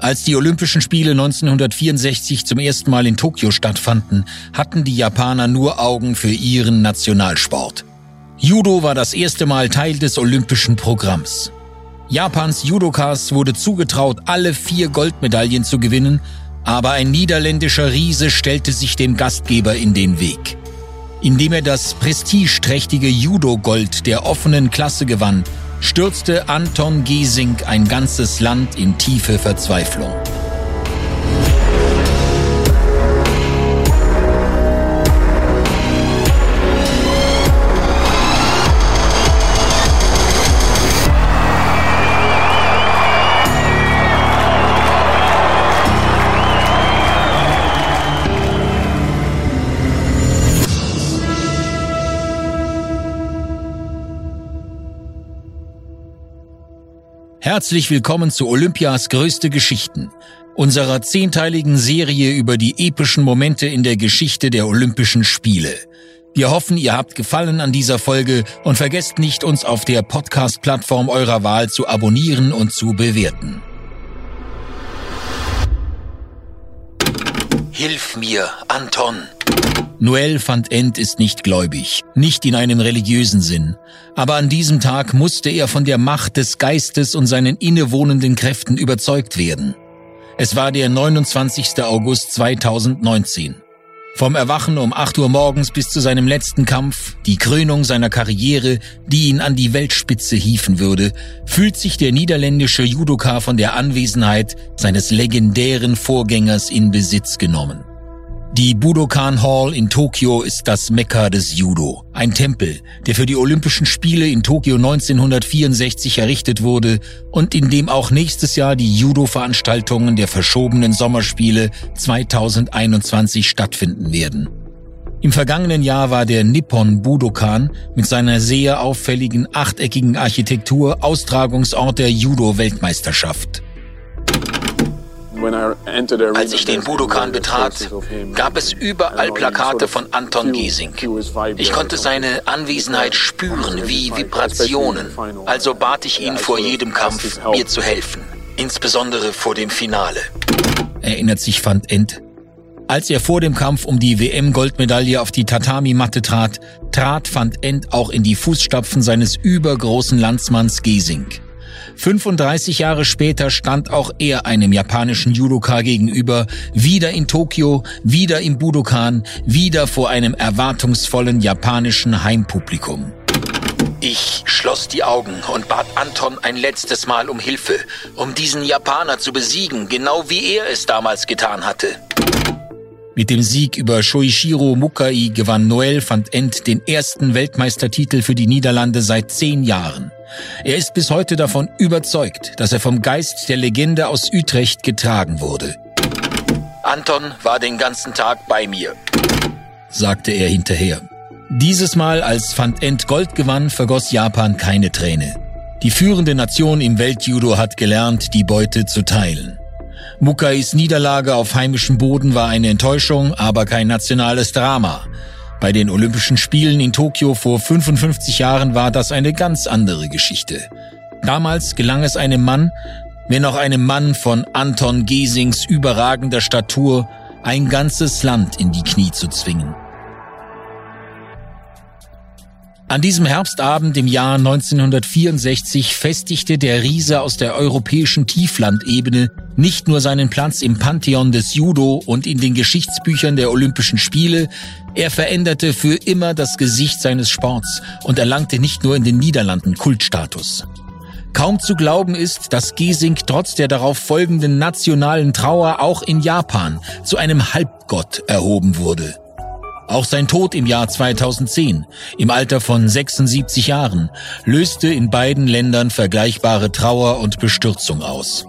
Als die Olympischen Spiele 1964 zum ersten Mal in Tokio stattfanden, hatten die Japaner nur Augen für ihren Nationalsport. Judo war das erste Mal Teil des olympischen Programms. Japans Judokas wurde zugetraut, alle vier Goldmedaillen zu gewinnen, aber ein niederländischer Riese stellte sich dem Gastgeber in den Weg. Indem er das prestigeträchtige Judo-Gold der offenen Klasse gewann, stürzte Anton Gesing ein ganzes Land in tiefe Verzweiflung. Herzlich willkommen zu Olympias größte Geschichten, unserer zehnteiligen Serie über die epischen Momente in der Geschichte der Olympischen Spiele. Wir hoffen, ihr habt Gefallen an dieser Folge und vergesst nicht, uns auf der Podcast-Plattform eurer Wahl zu abonnieren und zu bewerten. Hilf mir, Anton! Noël van End ist nicht gläubig, nicht in einem religiösen Sinn. Aber an diesem Tag musste er von der Macht des Geistes und seinen innewohnenden Kräften überzeugt werden. Es war der 29. August 2019. Vom Erwachen um 8 Uhr morgens bis zu seinem letzten Kampf, die Krönung seiner Karriere, die ihn an die Weltspitze hieven würde, fühlt sich der niederländische Judoka von der Anwesenheit seines legendären Vorgängers in Besitz genommen. Die Budokan Hall in Tokio ist das Mekka des Judo. Ein Tempel, der für die Olympischen Spiele in Tokio 1964 errichtet wurde und in dem auch nächstes Jahr die Judo-Veranstaltungen der verschobenen Sommerspiele 2021 stattfinden werden. Im vergangenen Jahr war der Nippon Budokan mit seiner sehr auffälligen achteckigen Architektur Austragungsort der Judo-Weltmeisterschaft. Als ich den Budokan betrat, gab es überall Plakate von Anton Giesing. Ich konnte seine Anwesenheit spüren wie Vibrationen. Also bat ich ihn vor jedem Kampf, mir zu helfen. Insbesondere vor dem Finale. Erinnert sich Van Ent. Als er vor dem Kampf um die WM-Goldmedaille auf die Tatami-Matte trat, trat Van Ent auch in die Fußstapfen seines übergroßen Landsmanns Giesing. 35 Jahre später stand auch er einem japanischen Judoka gegenüber, wieder in Tokio, wieder im Budokan, wieder vor einem erwartungsvollen japanischen Heimpublikum. Ich schloss die Augen und bat Anton ein letztes Mal um Hilfe, um diesen Japaner zu besiegen, genau wie er es damals getan hatte. Mit dem Sieg über Shoichiro Mukai gewann Noel van Ent den ersten Weltmeistertitel für die Niederlande seit zehn Jahren. Er ist bis heute davon überzeugt, dass er vom Geist der Legende aus Utrecht getragen wurde. Anton war den ganzen Tag bei mir, sagte er hinterher. Dieses Mal, als Van Ent Gold gewann, vergoss Japan keine Träne. Die führende Nation im Weltjudo hat gelernt, die Beute zu teilen. Mukais Niederlage auf heimischem Boden war eine Enttäuschung, aber kein nationales Drama. Bei den Olympischen Spielen in Tokio vor 55 Jahren war das eine ganz andere Geschichte. Damals gelang es einem Mann, wenn auch einem Mann von Anton Gesings überragender Statur, ein ganzes Land in die Knie zu zwingen. An diesem Herbstabend im Jahr 1964 festigte der Riese aus der europäischen Tieflandebene nicht nur seinen Platz im Pantheon des Judo und in den Geschichtsbüchern der Olympischen Spiele, er veränderte für immer das Gesicht seines Sports und erlangte nicht nur in den Niederlanden Kultstatus. Kaum zu glauben ist, dass Gesing trotz der darauf folgenden nationalen Trauer auch in Japan zu einem Halbgott erhoben wurde. Auch sein Tod im Jahr 2010, im Alter von 76 Jahren, löste in beiden Ländern vergleichbare Trauer und Bestürzung aus.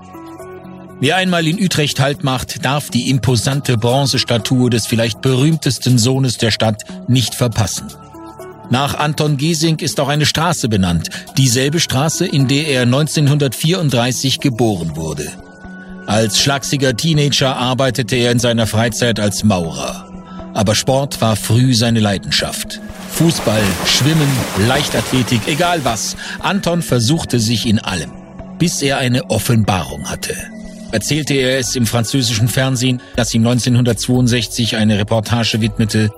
Wer einmal in Utrecht Halt macht, darf die imposante Bronzestatue des vielleicht berühmtesten Sohnes der Stadt nicht verpassen. Nach Anton Giesing ist auch eine Straße benannt, dieselbe Straße, in der er 1934 geboren wurde. Als schlagsiger Teenager arbeitete er in seiner Freizeit als Maurer. Aber Sport war früh seine Leidenschaft. Fußball, Schwimmen, Leichtathletik, egal was. Anton versuchte sich in allem, bis er eine Offenbarung hatte. erzählte er es im französischen Fernsehen, das ihm 1962 eine Reportage widmete.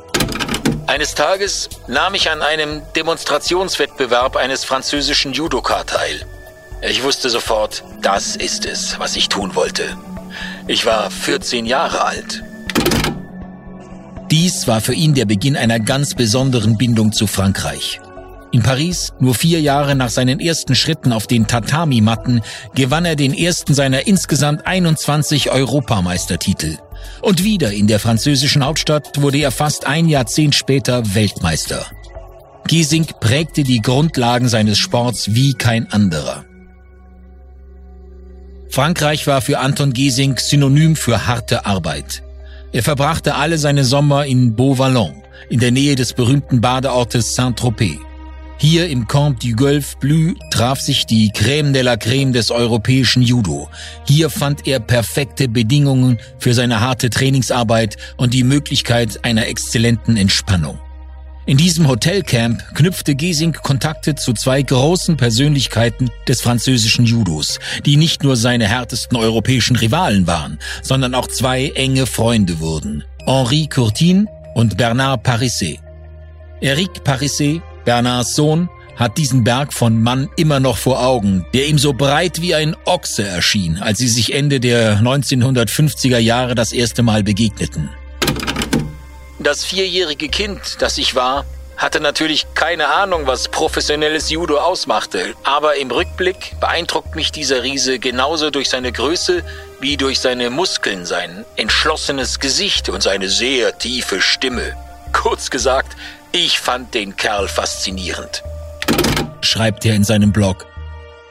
Eines Tages nahm ich an einem Demonstrationswettbewerb eines französischen Judoka teil. Ich wusste sofort, das ist es, was ich tun wollte. Ich war 14 Jahre alt. Dies war für ihn der Beginn einer ganz besonderen Bindung zu Frankreich. In Paris, nur vier Jahre nach seinen ersten Schritten auf den Tatami-Matten, gewann er den ersten seiner insgesamt 21 Europameistertitel. Und wieder in der französischen Hauptstadt wurde er fast ein Jahrzehnt später Weltmeister. Giesing prägte die Grundlagen seines Sports wie kein anderer. Frankreich war für Anton Giesing Synonym für harte Arbeit. Er verbrachte alle seine Sommer in Beauvallon, in der Nähe des berühmten Badeortes Saint-Tropez. Hier im Camp du Golfe Bleu traf sich die Crème de la Crème des europäischen Judo. Hier fand er perfekte Bedingungen für seine harte Trainingsarbeit und die Möglichkeit einer exzellenten Entspannung. In diesem Hotelcamp knüpfte Giesing Kontakte zu zwei großen Persönlichkeiten des französischen Judos, die nicht nur seine härtesten europäischen Rivalen waren, sondern auch zwei enge Freunde wurden. Henri Courtin und Bernard Parisset. Eric Parisset Bernards Sohn hat diesen Berg von Mann immer noch vor Augen, der ihm so breit wie ein Ochse erschien, als sie sich Ende der 1950er Jahre das erste Mal begegneten. Das vierjährige Kind, das ich war, hatte natürlich keine Ahnung, was professionelles Judo ausmachte, aber im Rückblick beeindruckt mich dieser Riese genauso durch seine Größe wie durch seine Muskeln, sein entschlossenes Gesicht und seine sehr tiefe Stimme. Kurz gesagt, ich fand den Kerl faszinierend. Schreibt er in seinem Blog.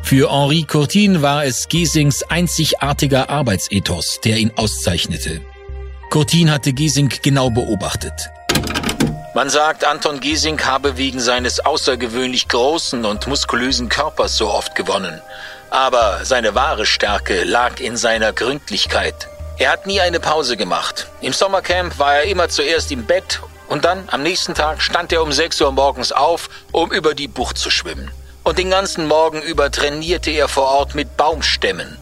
Für Henri Courtin war es Giesings einzigartiger Arbeitsethos, der ihn auszeichnete. Courtin hatte Giesing genau beobachtet. Man sagt, Anton Giesing habe wegen seines außergewöhnlich großen und muskulösen Körpers so oft gewonnen. Aber seine wahre Stärke lag in seiner Gründlichkeit. Er hat nie eine Pause gemacht. Im Sommercamp war er immer zuerst im Bett und dann, am nächsten Tag, stand er um 6 Uhr morgens auf, um über die Bucht zu schwimmen. Und den ganzen Morgen über trainierte er vor Ort mit Baumstämmen.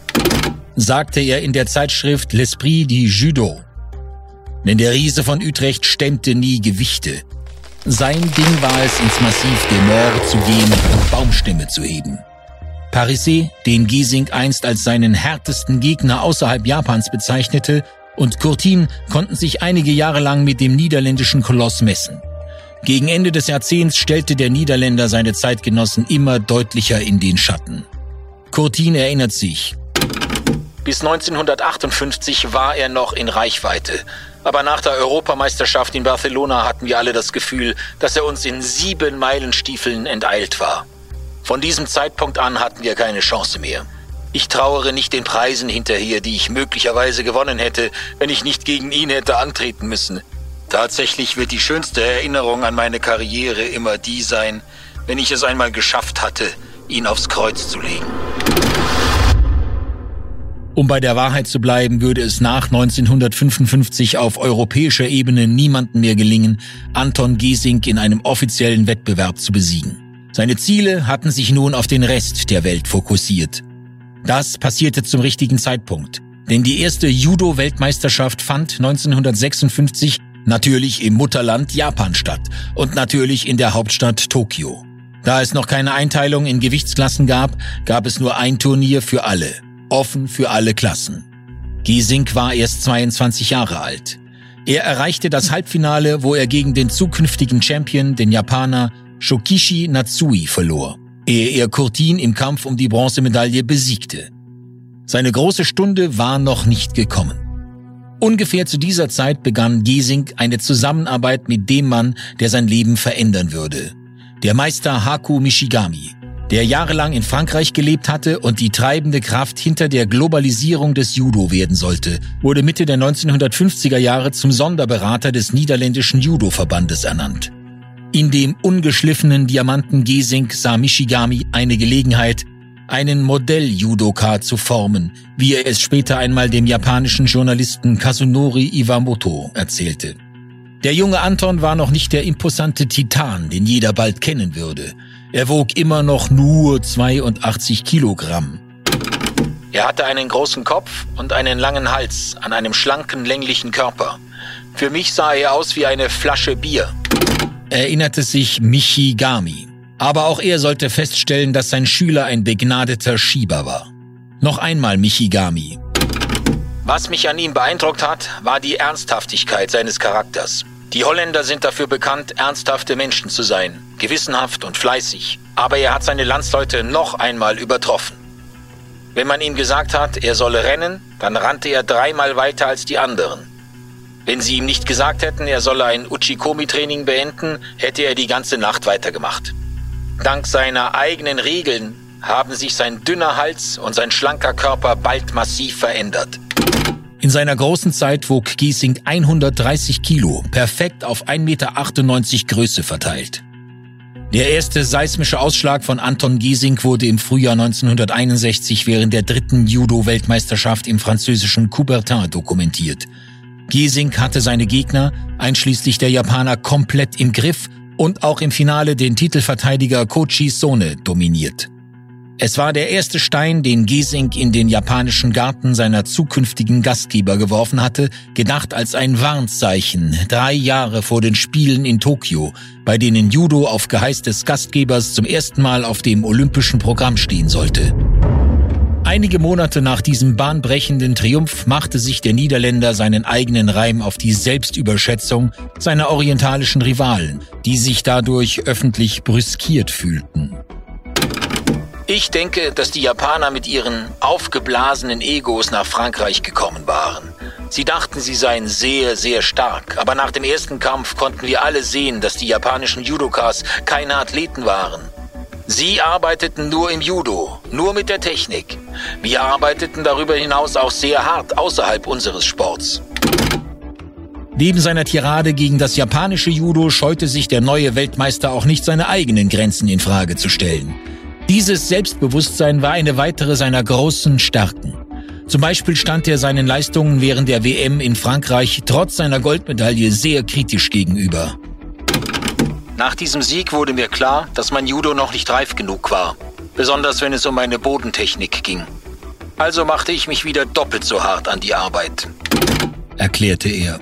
Sagte er in der Zeitschrift L'Esprit du Judo. Denn der Riese von Utrecht stemmte nie Gewichte. Sein Ding war es, ins Massiv des Mords zu gehen und Baumstämme zu heben. Parisé, den Giesing einst als seinen härtesten Gegner außerhalb Japans bezeichnete, und Courtin konnten sich einige Jahre lang mit dem niederländischen Koloss messen. Gegen Ende des Jahrzehnts stellte der Niederländer seine Zeitgenossen immer deutlicher in den Schatten. Courtin erinnert sich. Bis 1958 war er noch in Reichweite. Aber nach der Europameisterschaft in Barcelona hatten wir alle das Gefühl, dass er uns in sieben Meilenstiefeln enteilt war. Von diesem Zeitpunkt an hatten wir keine Chance mehr. Ich trauere nicht den Preisen hinterher, die ich möglicherweise gewonnen hätte, wenn ich nicht gegen ihn hätte antreten müssen. Tatsächlich wird die schönste Erinnerung an meine Karriere immer die sein, wenn ich es einmal geschafft hatte, ihn aufs Kreuz zu legen. Um bei der Wahrheit zu bleiben, würde es nach 1955 auf europäischer Ebene niemandem mehr gelingen, Anton Giesing in einem offiziellen Wettbewerb zu besiegen. Seine Ziele hatten sich nun auf den Rest der Welt fokussiert. Das passierte zum richtigen Zeitpunkt. Denn die erste Judo-Weltmeisterschaft fand 1956 natürlich im Mutterland Japan statt und natürlich in der Hauptstadt Tokio. Da es noch keine Einteilung in Gewichtsklassen gab, gab es nur ein Turnier für alle, offen für alle Klassen. Giesing war erst 22 Jahre alt. Er erreichte das Halbfinale, wo er gegen den zukünftigen Champion, den Japaner Shokishi Natsui, verlor ehe er Curtin im Kampf um die Bronzemedaille besiegte. Seine große Stunde war noch nicht gekommen. Ungefähr zu dieser Zeit begann Giesing eine Zusammenarbeit mit dem Mann, der sein Leben verändern würde. Der Meister Haku Mishigami, der jahrelang in Frankreich gelebt hatte und die treibende Kraft hinter der Globalisierung des Judo werden sollte, wurde Mitte der 1950er Jahre zum Sonderberater des niederländischen Judo-Verbandes ernannt. In dem ungeschliffenen Diamanten Gesing sah Mishigami eine Gelegenheit, einen Modell-Judoka zu formen, wie er es später einmal dem japanischen Journalisten Kazunori Iwamoto erzählte. Der junge Anton war noch nicht der imposante Titan, den jeder bald kennen würde. Er wog immer noch nur 82 Kilogramm. Er hatte einen großen Kopf und einen langen Hals an einem schlanken, länglichen Körper. Für mich sah er aus wie eine Flasche Bier. Erinnerte sich Michigami. Aber auch er sollte feststellen, dass sein Schüler ein begnadeter Schieber war. Noch einmal Michigami. Was mich an ihm beeindruckt hat, war die Ernsthaftigkeit seines Charakters. Die Holländer sind dafür bekannt, ernsthafte Menschen zu sein, gewissenhaft und fleißig. Aber er hat seine Landsleute noch einmal übertroffen. Wenn man ihm gesagt hat, er solle rennen, dann rannte er dreimal weiter als die anderen. Wenn sie ihm nicht gesagt hätten, er solle ein Uchikomi-Training beenden, hätte er die ganze Nacht weitergemacht. Dank seiner eigenen Regeln haben sich sein dünner Hals und sein schlanker Körper bald massiv verändert. In seiner großen Zeit wog Giesing 130 Kilo, perfekt auf 1,98 Meter Größe verteilt. Der erste seismische Ausschlag von Anton Giesing wurde im Frühjahr 1961 während der dritten Judo-Weltmeisterschaft im französischen Coubertin dokumentiert. Giesing hatte seine Gegner, einschließlich der Japaner, komplett im Griff und auch im Finale den Titelverteidiger Kochi Sone dominiert. Es war der erste Stein, den Giesing in den japanischen Garten seiner zukünftigen Gastgeber geworfen hatte, gedacht als ein Warnzeichen, drei Jahre vor den Spielen in Tokio, bei denen Judo auf Geheiß des Gastgebers zum ersten Mal auf dem olympischen Programm stehen sollte. Einige Monate nach diesem bahnbrechenden Triumph machte sich der Niederländer seinen eigenen Reim auf die Selbstüberschätzung seiner orientalischen Rivalen, die sich dadurch öffentlich brüskiert fühlten. Ich denke, dass die Japaner mit ihren aufgeblasenen Egos nach Frankreich gekommen waren. Sie dachten, sie seien sehr, sehr stark, aber nach dem ersten Kampf konnten wir alle sehen, dass die japanischen Judokas keine Athleten waren. Sie arbeiteten nur im Judo, nur mit der Technik. Wir arbeiteten darüber hinaus auch sehr hart außerhalb unseres Sports. Neben seiner Tirade gegen das japanische Judo scheute sich der neue Weltmeister auch nicht seine eigenen Grenzen in Frage zu stellen. Dieses Selbstbewusstsein war eine weitere seiner großen Stärken. Zum Beispiel stand er seinen Leistungen während der WM in Frankreich trotz seiner Goldmedaille sehr kritisch gegenüber. Nach diesem Sieg wurde mir klar, dass mein Judo noch nicht reif genug war, besonders wenn es um meine Bodentechnik ging. Also machte ich mich wieder doppelt so hart an die Arbeit, erklärte er.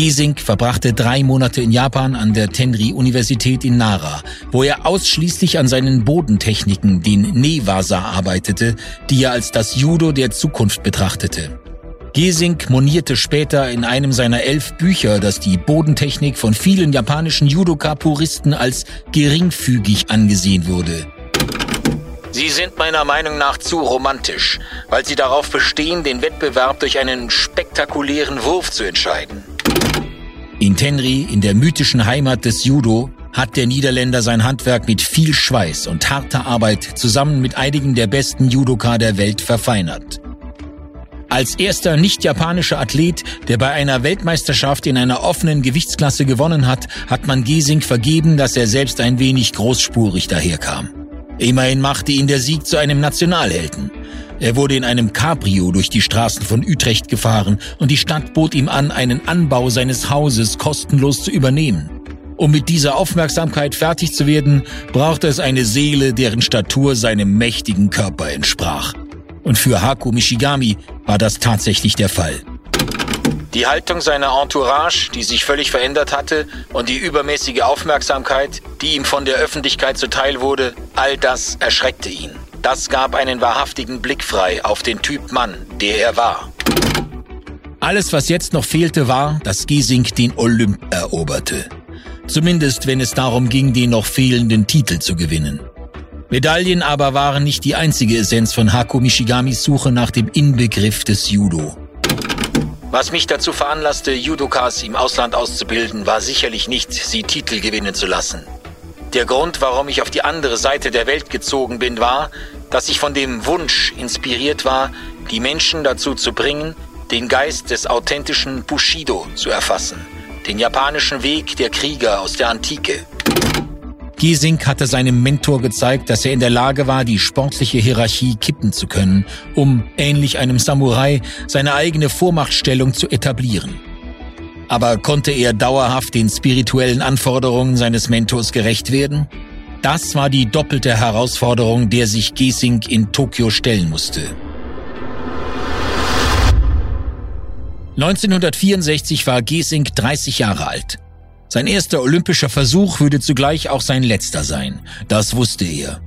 Giesing verbrachte drei Monate in Japan an der Tenri-Universität in Nara, wo er ausschließlich an seinen Bodentechniken, den Nevasa, arbeitete, die er als das Judo der Zukunft betrachtete. Giesing monierte später in einem seiner elf Bücher, dass die Bodentechnik von vielen japanischen Judoka-Puristen als geringfügig angesehen wurde. Sie sind meiner Meinung nach zu romantisch, weil sie darauf bestehen, den Wettbewerb durch einen spektakulären Wurf zu entscheiden. In Tenri, in der mythischen Heimat des Judo, hat der Niederländer sein Handwerk mit viel Schweiß und harter Arbeit zusammen mit einigen der besten Judoka der Welt verfeinert. Als erster nicht-japanischer Athlet, der bei einer Weltmeisterschaft in einer offenen Gewichtsklasse gewonnen hat, hat man Giesing vergeben, dass er selbst ein wenig großspurig daherkam. Immerhin machte ihn der Sieg zu einem Nationalhelden. Er wurde in einem Cabrio durch die Straßen von Utrecht gefahren und die Stadt bot ihm an, einen Anbau seines Hauses kostenlos zu übernehmen. Um mit dieser Aufmerksamkeit fertig zu werden, brauchte es eine Seele, deren Statur seinem mächtigen Körper entsprach. Und für Haku Michigami war das tatsächlich der Fall. Die Haltung seiner Entourage, die sich völlig verändert hatte, und die übermäßige Aufmerksamkeit, die ihm von der Öffentlichkeit zuteil wurde, all das erschreckte ihn. Das gab einen wahrhaftigen Blick frei auf den Typ Mann, der er war. Alles, was jetzt noch fehlte, war, dass Giesing den Olymp eroberte. Zumindest wenn es darum ging, den noch fehlenden Titel zu gewinnen. Medaillen aber waren nicht die einzige Essenz von Haku Mishigamis Suche nach dem Inbegriff des Judo. Was mich dazu veranlasste, Judokas im Ausland auszubilden, war sicherlich nicht, sie Titel gewinnen zu lassen. Der Grund, warum ich auf die andere Seite der Welt gezogen bin, war, dass ich von dem Wunsch inspiriert war, die Menschen dazu zu bringen, den Geist des authentischen Bushido zu erfassen, den japanischen Weg der Krieger aus der Antike. Giesing hatte seinem Mentor gezeigt, dass er in der Lage war, die sportliche Hierarchie kippen zu können, um, ähnlich einem Samurai, seine eigene Vormachtstellung zu etablieren. Aber konnte er dauerhaft den spirituellen Anforderungen seines Mentors gerecht werden? Das war die doppelte Herausforderung, der sich Gesing in Tokio stellen musste. 1964 war Gesing 30 Jahre alt. Sein erster olympischer Versuch würde zugleich auch sein letzter sein. Das wusste er.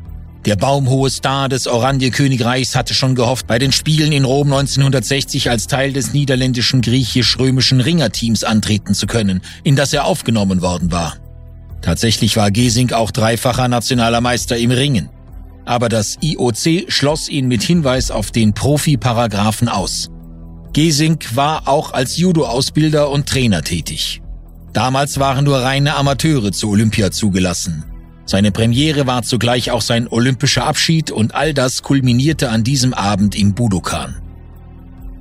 Der baumhohe Star des Oranje-Königreichs hatte schon gehofft, bei den Spielen in Rom 1960 als Teil des niederländischen griechisch-römischen Ringerteams antreten zu können, in das er aufgenommen worden war. Tatsächlich war Gesing auch dreifacher nationaler Meister im Ringen. Aber das IOC schloss ihn mit Hinweis auf den Profi-Paragraphen aus. Gesing war auch als Judo-Ausbilder und Trainer tätig. Damals waren nur reine Amateure zu Olympia zugelassen. Seine Premiere war zugleich auch sein olympischer Abschied und all das kulminierte an diesem Abend im Budokan.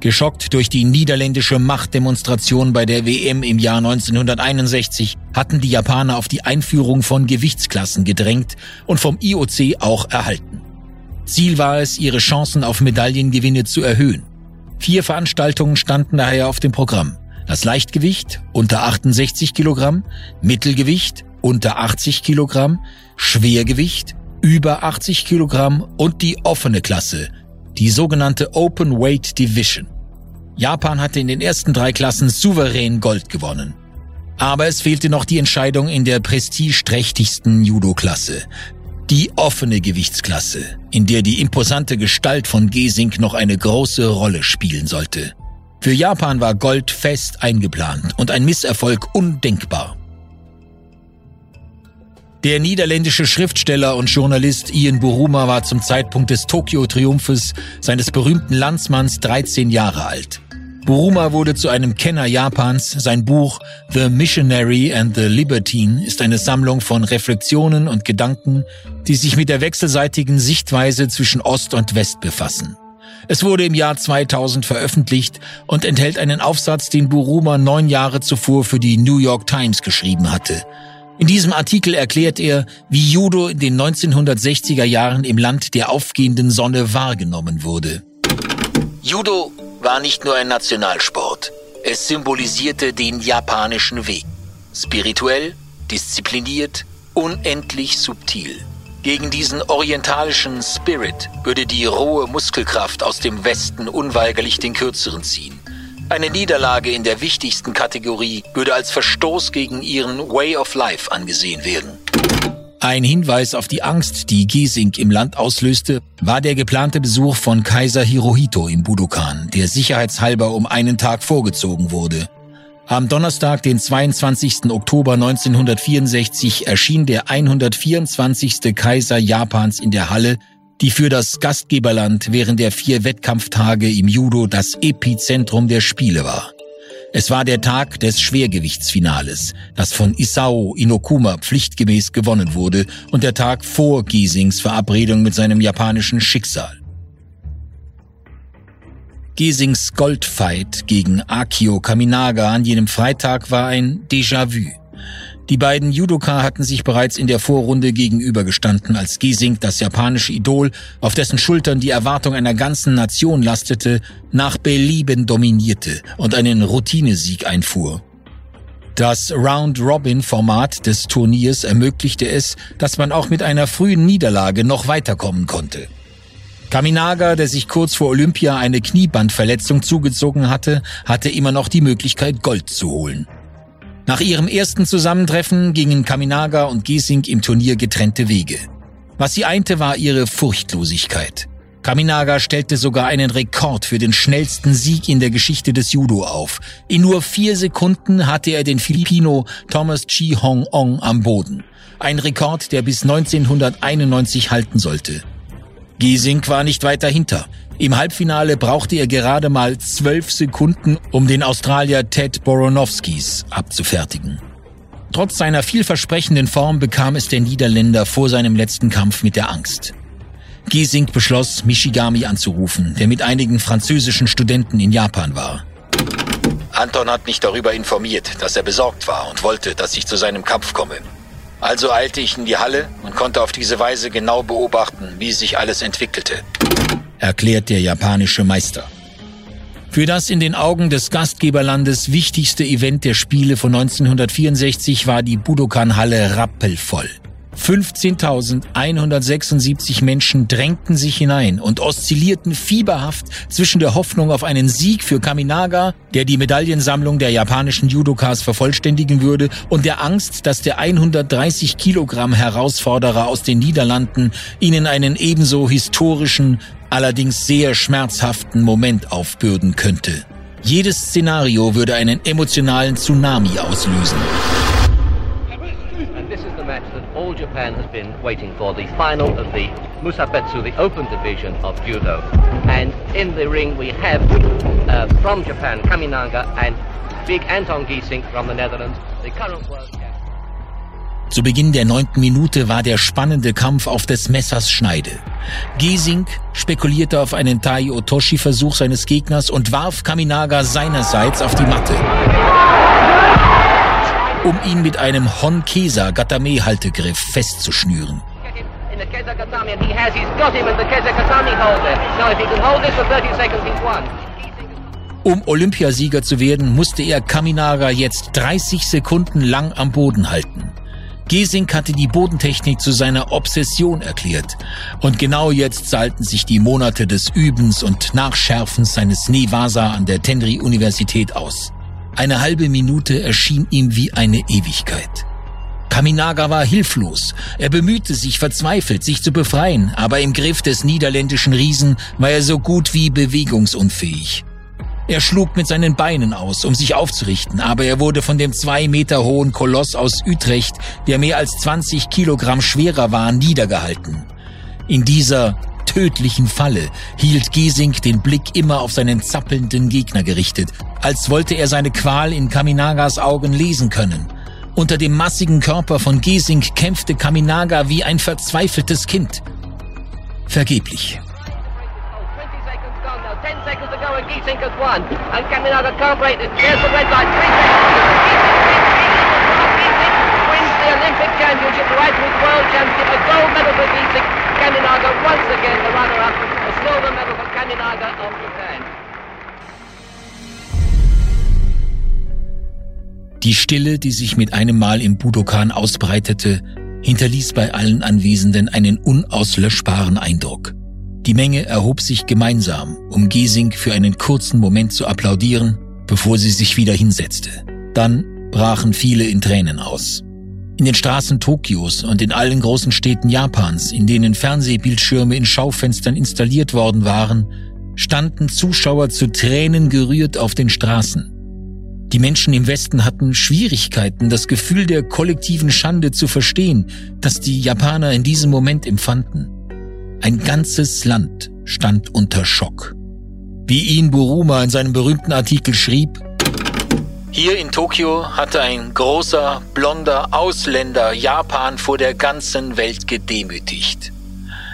Geschockt durch die niederländische Machtdemonstration bei der WM im Jahr 1961 hatten die Japaner auf die Einführung von Gewichtsklassen gedrängt und vom IOC auch erhalten. Ziel war es, ihre Chancen auf Medaillengewinne zu erhöhen. Vier Veranstaltungen standen daher auf dem Programm. Das Leichtgewicht unter 68 Kilogramm, Mittelgewicht unter 80 Kilogramm, Schwergewicht über 80 Kilogramm und die offene Klasse, die sogenannte Open Weight Division. Japan hatte in den ersten drei Klassen souverän Gold gewonnen. Aber es fehlte noch die Entscheidung in der prestigeträchtigsten Judo-Klasse, die offene Gewichtsklasse, in der die imposante Gestalt von Gesink noch eine große Rolle spielen sollte. Für Japan war Gold fest eingeplant und ein Misserfolg undenkbar. Der niederländische Schriftsteller und Journalist Ian Buruma war zum Zeitpunkt des Tokio-Triumphes seines berühmten Landsmanns 13 Jahre alt. Buruma wurde zu einem Kenner Japans. Sein Buch The Missionary and the Libertine ist eine Sammlung von Reflexionen und Gedanken, die sich mit der wechselseitigen Sichtweise zwischen Ost und West befassen. Es wurde im Jahr 2000 veröffentlicht und enthält einen Aufsatz, den Buruma neun Jahre zuvor für die New York Times geschrieben hatte. In diesem Artikel erklärt er, wie Judo in den 1960er Jahren im Land der aufgehenden Sonne wahrgenommen wurde. Judo war nicht nur ein Nationalsport. Es symbolisierte den japanischen Weg. Spirituell, diszipliniert, unendlich subtil. Gegen diesen orientalischen Spirit würde die rohe Muskelkraft aus dem Westen unweigerlich den Kürzeren ziehen. Eine Niederlage in der wichtigsten Kategorie würde als Verstoß gegen ihren Way of Life angesehen werden. Ein Hinweis auf die Angst, die Gesing im Land auslöste, war der geplante Besuch von Kaiser Hirohito im Budokan, der sicherheitshalber um einen Tag vorgezogen wurde. Am Donnerstag, den 22. Oktober 1964, erschien der 124. Kaiser Japans in der Halle, die für das Gastgeberland während der vier Wettkampftage im Judo das Epizentrum der Spiele war. Es war der Tag des Schwergewichtsfinales, das von Isao Inokuma pflichtgemäß gewonnen wurde und der Tag vor Giesings Verabredung mit seinem japanischen Schicksal. Giesings Goldfight gegen Akio Kaminaga an jenem Freitag war ein Déjà-vu. Die beiden Judoka hatten sich bereits in der Vorrunde gegenübergestanden, als Giesing, das japanische Idol, auf dessen Schultern die Erwartung einer ganzen Nation lastete, nach Belieben dominierte und einen Routinesieg einfuhr. Das Round-Robin-Format des Turniers ermöglichte es, dass man auch mit einer frühen Niederlage noch weiterkommen konnte. Kaminaga, der sich kurz vor Olympia eine Kniebandverletzung zugezogen hatte, hatte immer noch die Möglichkeit, Gold zu holen. Nach ihrem ersten Zusammentreffen gingen Kaminaga und Giesing im Turnier getrennte Wege. Was sie einte, war ihre Furchtlosigkeit. Kaminaga stellte sogar einen Rekord für den schnellsten Sieg in der Geschichte des Judo auf. In nur vier Sekunden hatte er den Filipino Thomas Chi Hong Ong am Boden. Ein Rekord, der bis 1991 halten sollte. Giesing war nicht weiter hinter. Im Halbfinale brauchte er gerade mal zwölf Sekunden, um den Australier Ted Boronowskis abzufertigen. Trotz seiner vielversprechenden Form bekam es der Niederländer vor seinem letzten Kampf mit der Angst. Giesing beschloss, Michigami anzurufen, der mit einigen französischen Studenten in Japan war. Anton hat mich darüber informiert, dass er besorgt war und wollte, dass ich zu seinem Kampf komme. Also eilte ich in die Halle und konnte auf diese Weise genau beobachten, wie sich alles entwickelte erklärt der japanische Meister. Für das in den Augen des Gastgeberlandes wichtigste Event der Spiele von 1964 war die Budokan-Halle rappelvoll. 15.176 Menschen drängten sich hinein und oszillierten fieberhaft zwischen der Hoffnung auf einen Sieg für Kaminaga, der die Medaillensammlung der japanischen Judokas vervollständigen würde, und der Angst, dass der 130 Kilogramm Herausforderer aus den Niederlanden ihnen einen ebenso historischen, allerdings sehr schmerzhaften Moment aufbürden könnte. Jedes Szenario würde einen emotionalen Tsunami auslösen. All Japan has been waiting for the final of the Musabetsu, the open division of judo. And in the ring we have uh, from Japan Kaminaga and big Anton Giesing from the Netherlands, the current world Zu Beginn der neunten Minute war der spannende Kampf auf des Messers Schneide. Giesing spekulierte auf einen Tai Otoshi-Versuch seines Gegners und warf Kaminaga seinerseits auf die Matte um ihn mit einem Honkesa Gatame-Haltegriff festzuschnüren. Um Olympiasieger zu werden, musste er Kaminaga jetzt 30 Sekunden lang am Boden halten. Gesink hatte die Bodentechnik zu seiner Obsession erklärt. Und genau jetzt zahlten sich die Monate des Übens und Nachschärfens seines Nevasa an der Tenri-Universität aus. Eine halbe Minute erschien ihm wie eine Ewigkeit. Kaminaga war hilflos. Er bemühte sich verzweifelt, sich zu befreien, aber im Griff des niederländischen Riesen war er so gut wie bewegungsunfähig. Er schlug mit seinen Beinen aus, um sich aufzurichten, aber er wurde von dem zwei Meter hohen Koloss aus Utrecht, der mehr als 20 Kilogramm schwerer war, niedergehalten. In dieser tödlichen Falle hielt Gesing den Blick immer auf seinen zappelnden Gegner gerichtet, als wollte er seine Qual in Kaminagas Augen lesen können. Unter dem massigen Körper von Gesing kämpfte Kaminaga wie ein verzweifeltes Kind. Vergeblich. Olympic Championship, right with World Championship, a gold medal for Giesing, Kaminaga once again the runner-up, a silver medal for Kaminaga of Japan. Die Stille, die sich mit einem Mal im Budokan ausbreitete, hinterließ bei allen Anwesenden einen unauslöschbaren Eindruck. Die Menge erhob sich gemeinsam, um Gesing für einen kurzen Moment zu applaudieren, bevor sie sich wieder hinsetzte. Dann brachen viele in Tränen aus. In den Straßen Tokios und in allen großen Städten Japans, in denen Fernsehbildschirme in Schaufenstern installiert worden waren, standen Zuschauer zu Tränen gerührt auf den Straßen. Die Menschen im Westen hatten Schwierigkeiten, das Gefühl der kollektiven Schande zu verstehen, das die Japaner in diesem Moment empfanden. Ein ganzes Land stand unter Schock. Wie ihn Buruma in seinem berühmten Artikel schrieb, hier in Tokio hatte ein großer, blonder Ausländer Japan vor der ganzen Welt gedemütigt.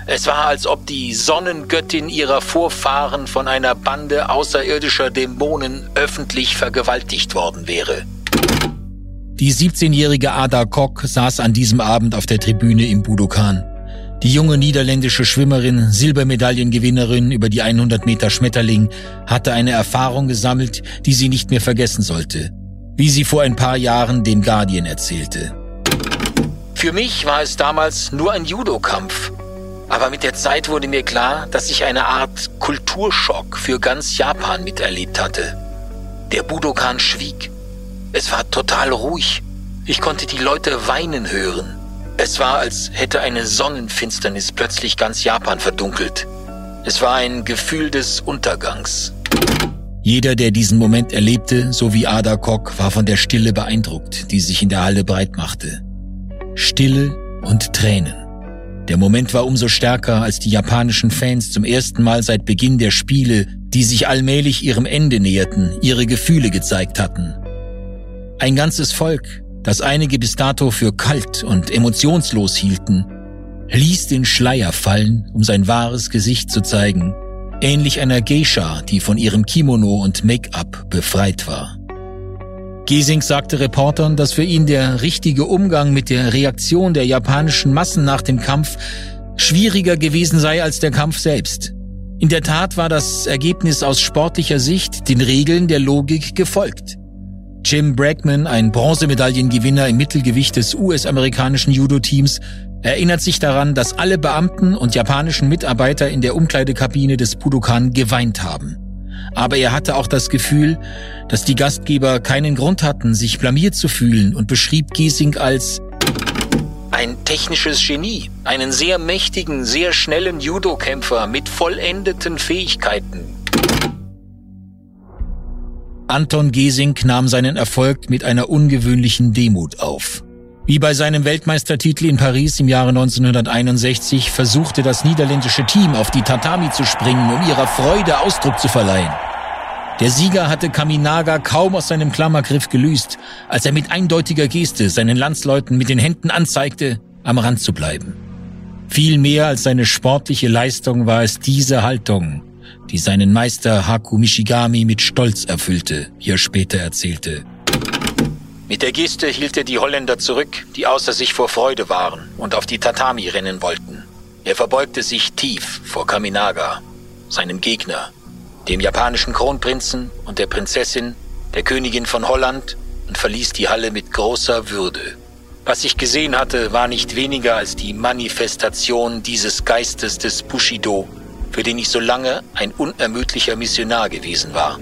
Es war, als ob die Sonnengöttin ihrer Vorfahren von einer Bande außerirdischer Dämonen öffentlich vergewaltigt worden wäre. Die 17-jährige Ada Kok saß an diesem Abend auf der Tribüne im Budokan. Die junge niederländische Schwimmerin, Silbermedaillengewinnerin über die 100 Meter Schmetterling, hatte eine Erfahrung gesammelt, die sie nicht mehr vergessen sollte, wie sie vor ein paar Jahren dem Guardian erzählte. Für mich war es damals nur ein Judo-Kampf. Aber mit der Zeit wurde mir klar, dass ich eine Art Kulturschock für ganz Japan miterlebt hatte. Der Budokan schwieg. Es war total ruhig. Ich konnte die Leute weinen hören. Es war, als hätte eine Sonnenfinsternis plötzlich ganz Japan verdunkelt. Es war ein Gefühl des Untergangs. Jeder, der diesen Moment erlebte, so wie Ada Kok, war von der Stille beeindruckt, die sich in der Halle breit machte. Stille und Tränen. Der Moment war umso stärker, als die japanischen Fans zum ersten Mal seit Beginn der Spiele, die sich allmählich ihrem Ende näherten, ihre Gefühle gezeigt hatten. Ein ganzes Volk, das einige bis dato für kalt und emotionslos hielten, ließ den Schleier fallen, um sein wahres Gesicht zu zeigen, ähnlich einer Geisha, die von ihrem Kimono und Make-up befreit war. Giesing sagte Reportern, dass für ihn der richtige Umgang mit der Reaktion der japanischen Massen nach dem Kampf schwieriger gewesen sei als der Kampf selbst. In der Tat war das Ergebnis aus sportlicher Sicht den Regeln der Logik gefolgt. Jim Bregman, ein Bronzemedaillengewinner im Mittelgewicht des US-amerikanischen Judo-Teams, erinnert sich daran, dass alle Beamten und japanischen Mitarbeiter in der Umkleidekabine des Budokan geweint haben. Aber er hatte auch das Gefühl, dass die Gastgeber keinen Grund hatten, sich blamiert zu fühlen und beschrieb Giesing als ein technisches Genie, einen sehr mächtigen, sehr schnellen Judo-Kämpfer mit vollendeten Fähigkeiten. Anton Gesing nahm seinen Erfolg mit einer ungewöhnlichen Demut auf. Wie bei seinem Weltmeistertitel in Paris im Jahre 1961 versuchte das niederländische Team auf die Tatami zu springen, um ihrer Freude Ausdruck zu verleihen. Der Sieger hatte Kaminaga kaum aus seinem Klammergriff gelöst, als er mit eindeutiger Geste seinen Landsleuten mit den Händen anzeigte, am Rand zu bleiben. Viel mehr als seine sportliche Leistung war es diese Haltung, die seinen Meister Haku Mishigami mit Stolz erfüllte, wie er später erzählte. Mit der Geste hielt er die Holländer zurück, die außer sich vor Freude waren und auf die Tatami rennen wollten. Er verbeugte sich tief vor Kaminaga, seinem Gegner, dem japanischen Kronprinzen und der Prinzessin, der Königin von Holland, und verließ die Halle mit großer Würde. Was ich gesehen hatte, war nicht weniger als die Manifestation dieses Geistes des Bushido, für den ich so lange ein unermüdlicher Missionar gewesen war.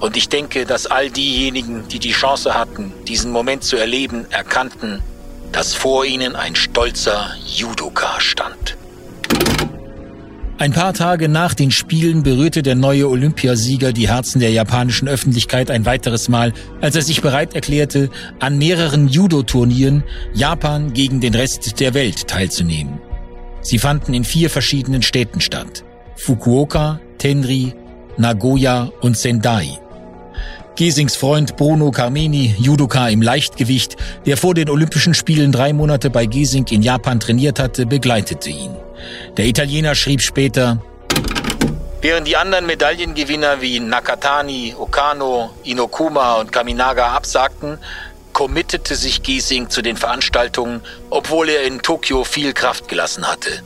Und ich denke, dass all diejenigen, die die Chance hatten, diesen Moment zu erleben, erkannten, dass vor ihnen ein stolzer Judoka stand. Ein paar Tage nach den Spielen berührte der neue Olympiasieger die Herzen der japanischen Öffentlichkeit ein weiteres Mal, als er sich bereit erklärte, an mehreren Judo-Turnieren Japan gegen den Rest der Welt teilzunehmen. Sie fanden in vier verschiedenen Städten statt. Fukuoka, Tenri, Nagoya und Sendai. Gesings Freund Bruno Carmeni, Judoka im Leichtgewicht, der vor den Olympischen Spielen drei Monate bei Gesing in Japan trainiert hatte, begleitete ihn. Der Italiener schrieb später, Während die anderen Medaillengewinner wie Nakatani, Okano, Inokuma und Kaminaga absagten, committete sich Giesing zu den Veranstaltungen, obwohl er in Tokio viel Kraft gelassen hatte.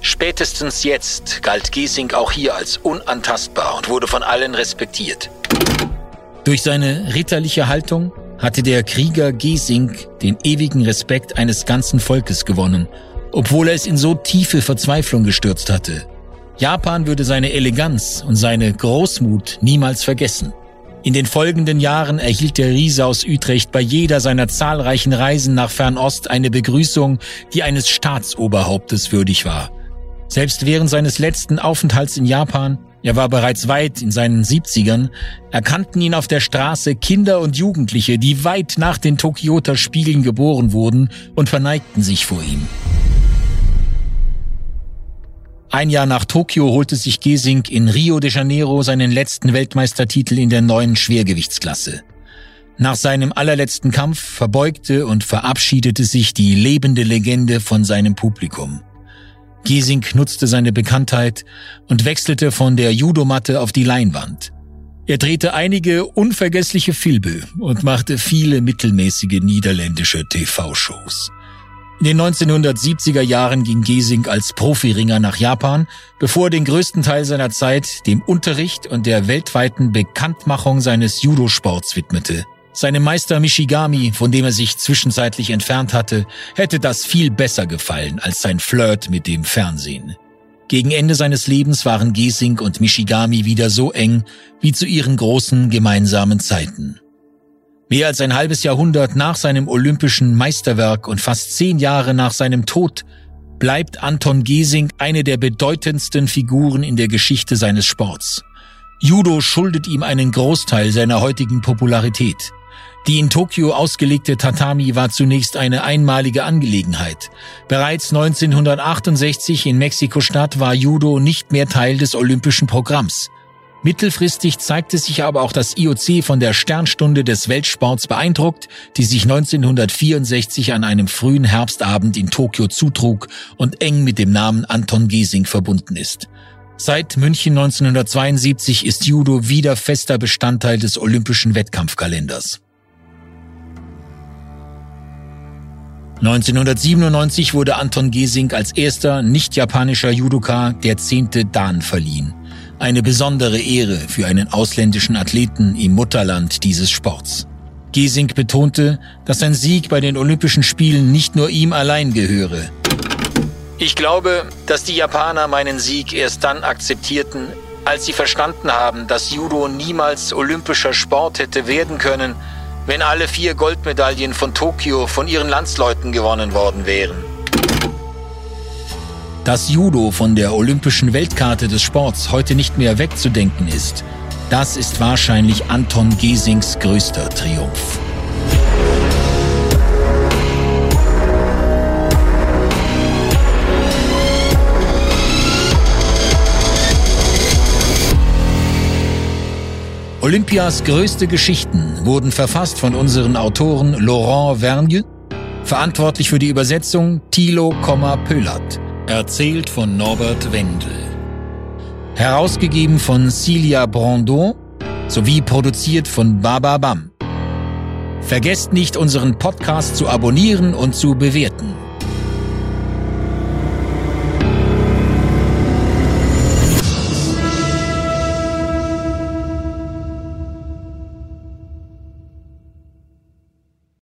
Spätestens jetzt galt Giesing auch hier als unantastbar und wurde von allen respektiert. Durch seine ritterliche Haltung hatte der Krieger Giesing den ewigen Respekt eines ganzen Volkes gewonnen, obwohl er es in so tiefe Verzweiflung gestürzt hatte. Japan würde seine Eleganz und seine Großmut niemals vergessen. In den folgenden Jahren erhielt der Riese aus Utrecht bei jeder seiner zahlreichen Reisen nach Fernost eine Begrüßung, die eines Staatsoberhauptes würdig war. Selbst während seines letzten Aufenthalts in Japan, er war bereits weit in seinen 70ern, erkannten ihn auf der Straße Kinder und Jugendliche, die weit nach den Tokioter Spielen geboren wurden und verneigten sich vor ihm. Ein Jahr nach Tokio holte sich Gesing in Rio de Janeiro seinen letzten Weltmeistertitel in der neuen Schwergewichtsklasse. Nach seinem allerletzten Kampf verbeugte und verabschiedete sich die lebende Legende von seinem Publikum. Giesing nutzte seine Bekanntheit und wechselte von der Judomatte auf die Leinwand. Er drehte einige unvergessliche Filme und machte viele mittelmäßige niederländische TV-Shows. In den 1970er Jahren ging Giesing als Profiringer nach Japan, bevor er den größten Teil seiner Zeit dem Unterricht und der weltweiten Bekanntmachung seines Judosports widmete. Seinem Meister Mishigami, von dem er sich zwischenzeitlich entfernt hatte, hätte das viel besser gefallen als sein Flirt mit dem Fernsehen. Gegen Ende seines Lebens waren Gesing und Mishigami wieder so eng wie zu ihren großen gemeinsamen Zeiten. Mehr als ein halbes Jahrhundert nach seinem olympischen Meisterwerk und fast zehn Jahre nach seinem Tod bleibt Anton Gesing eine der bedeutendsten Figuren in der Geschichte seines Sports. Judo schuldet ihm einen Großteil seiner heutigen Popularität. Die in Tokio ausgelegte Tatami war zunächst eine einmalige Angelegenheit. Bereits 1968 in Mexiko-Stadt war Judo nicht mehr Teil des olympischen Programms. Mittelfristig zeigte sich aber auch das IOC von der Sternstunde des Weltsports beeindruckt, die sich 1964 an einem frühen Herbstabend in Tokio zutrug und eng mit dem Namen Anton Giesing verbunden ist. Seit München 1972 ist Judo wieder fester Bestandteil des olympischen Wettkampfkalenders. 1997 wurde Anton Gesing als erster nicht-japanischer Judoka der zehnte Dan verliehen. Eine besondere Ehre für einen ausländischen Athleten im Mutterland dieses Sports. Gesing betonte, dass ein Sieg bei den Olympischen Spielen nicht nur ihm allein gehöre. Ich glaube, dass die Japaner meinen Sieg erst dann akzeptierten, als sie verstanden haben, dass Judo niemals olympischer Sport hätte werden können, wenn alle vier Goldmedaillen von Tokio von ihren Landsleuten gewonnen worden wären. Dass Judo von der olympischen Weltkarte des Sports heute nicht mehr wegzudenken ist, das ist wahrscheinlich Anton Gesings größter Triumph. Olympias größte Geschichten wurden verfasst von unseren Autoren Laurent Vergne, verantwortlich für die Übersetzung Thilo, Pöllert, erzählt von Norbert Wendel. Herausgegeben von Cilia Brandon sowie produziert von Baba Bam. Vergesst nicht, unseren Podcast zu abonnieren und zu bewerten.